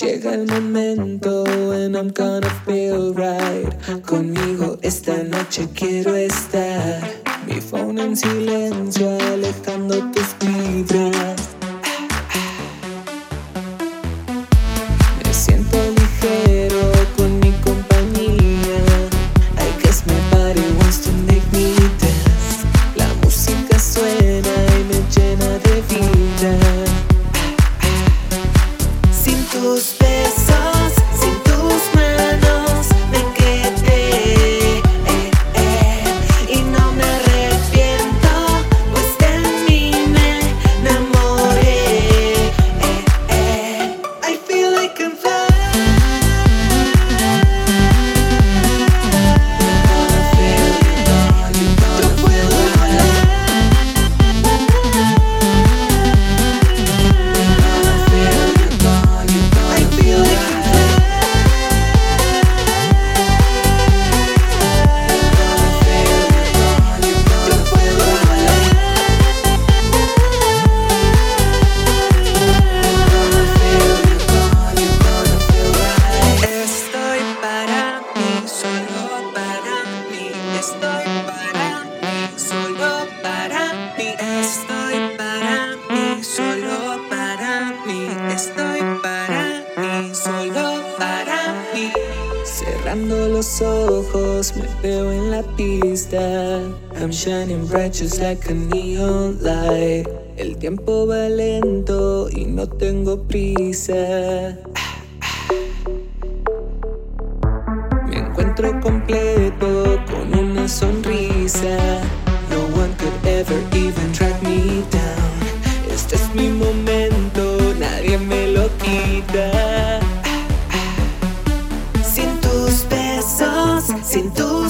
Llega el momento when I'm gonna feel right. Conmigo esta noche quiero estar. Mi phone en silencio, alejando tus vibras. Just like a neon light. El tiempo va lento y no tengo prisa. Me encuentro completo con una sonrisa. No one could ever even track me down. Este es mi momento, nadie me lo quita. Sin tus besos, sin tus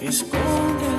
que esconde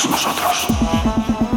somos nosotros.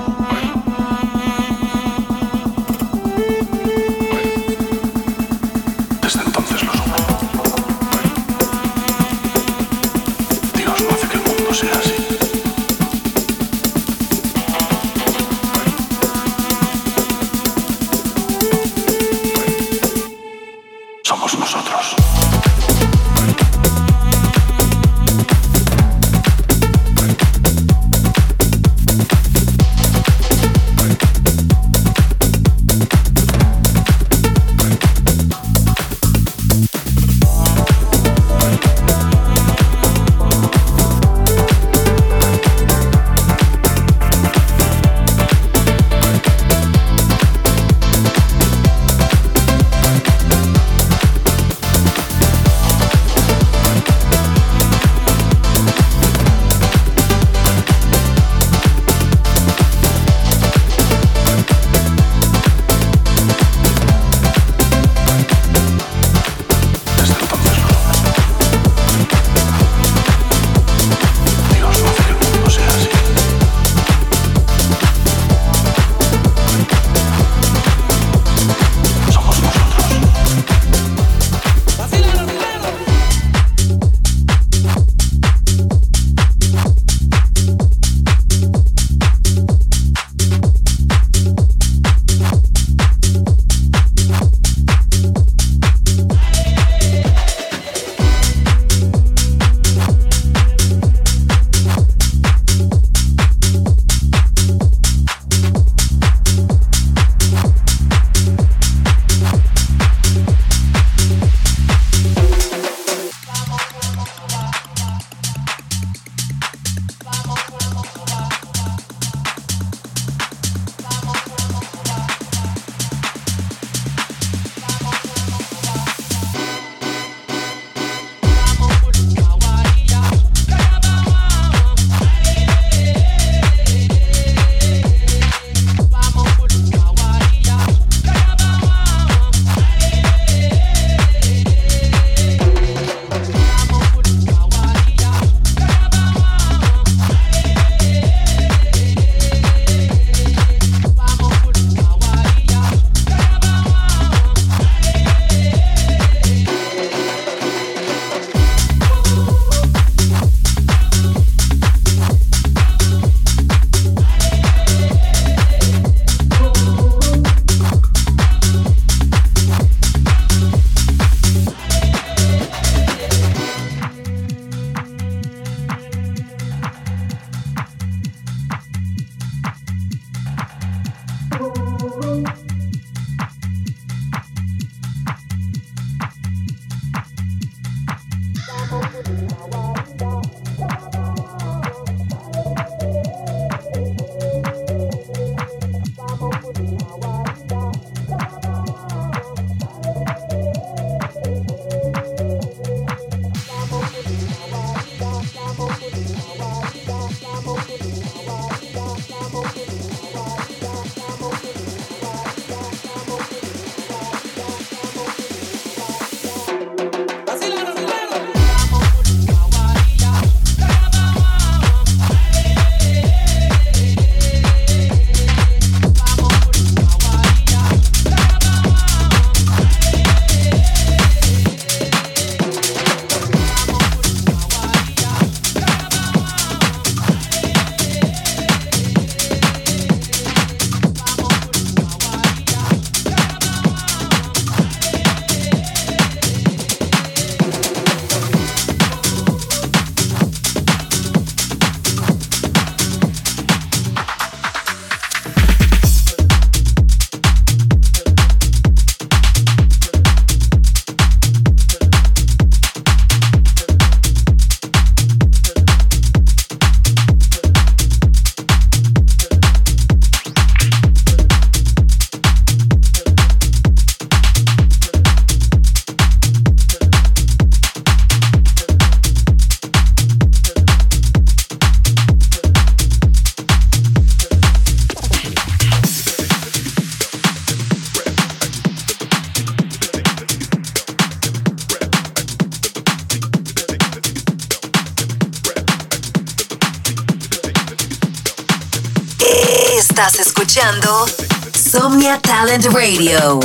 Estás escuchando Somnia Talent Radio.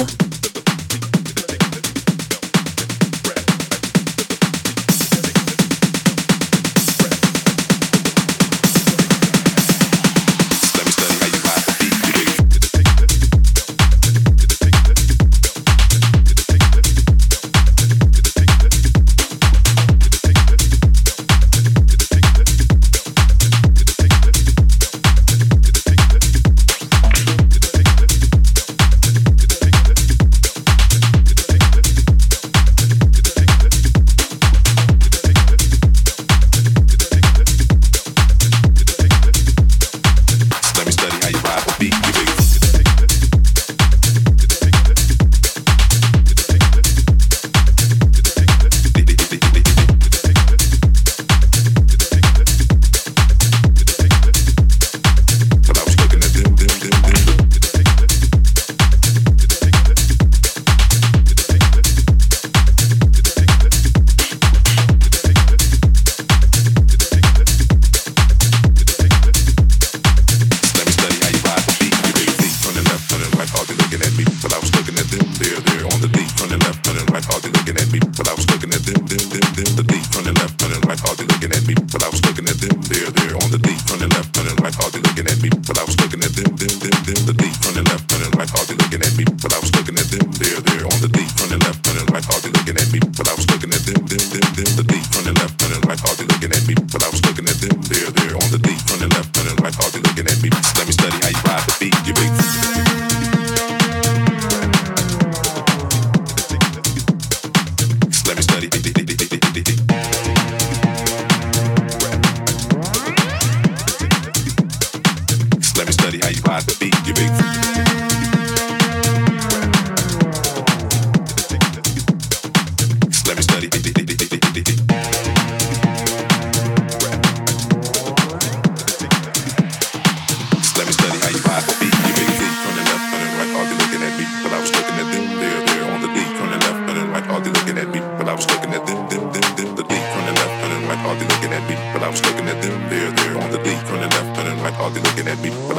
Running left, running right, hardly looking at me. But I was looking at them, there, there, on the deep, Running left, running right, hardly looking at me. Let me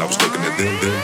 I was looking at them.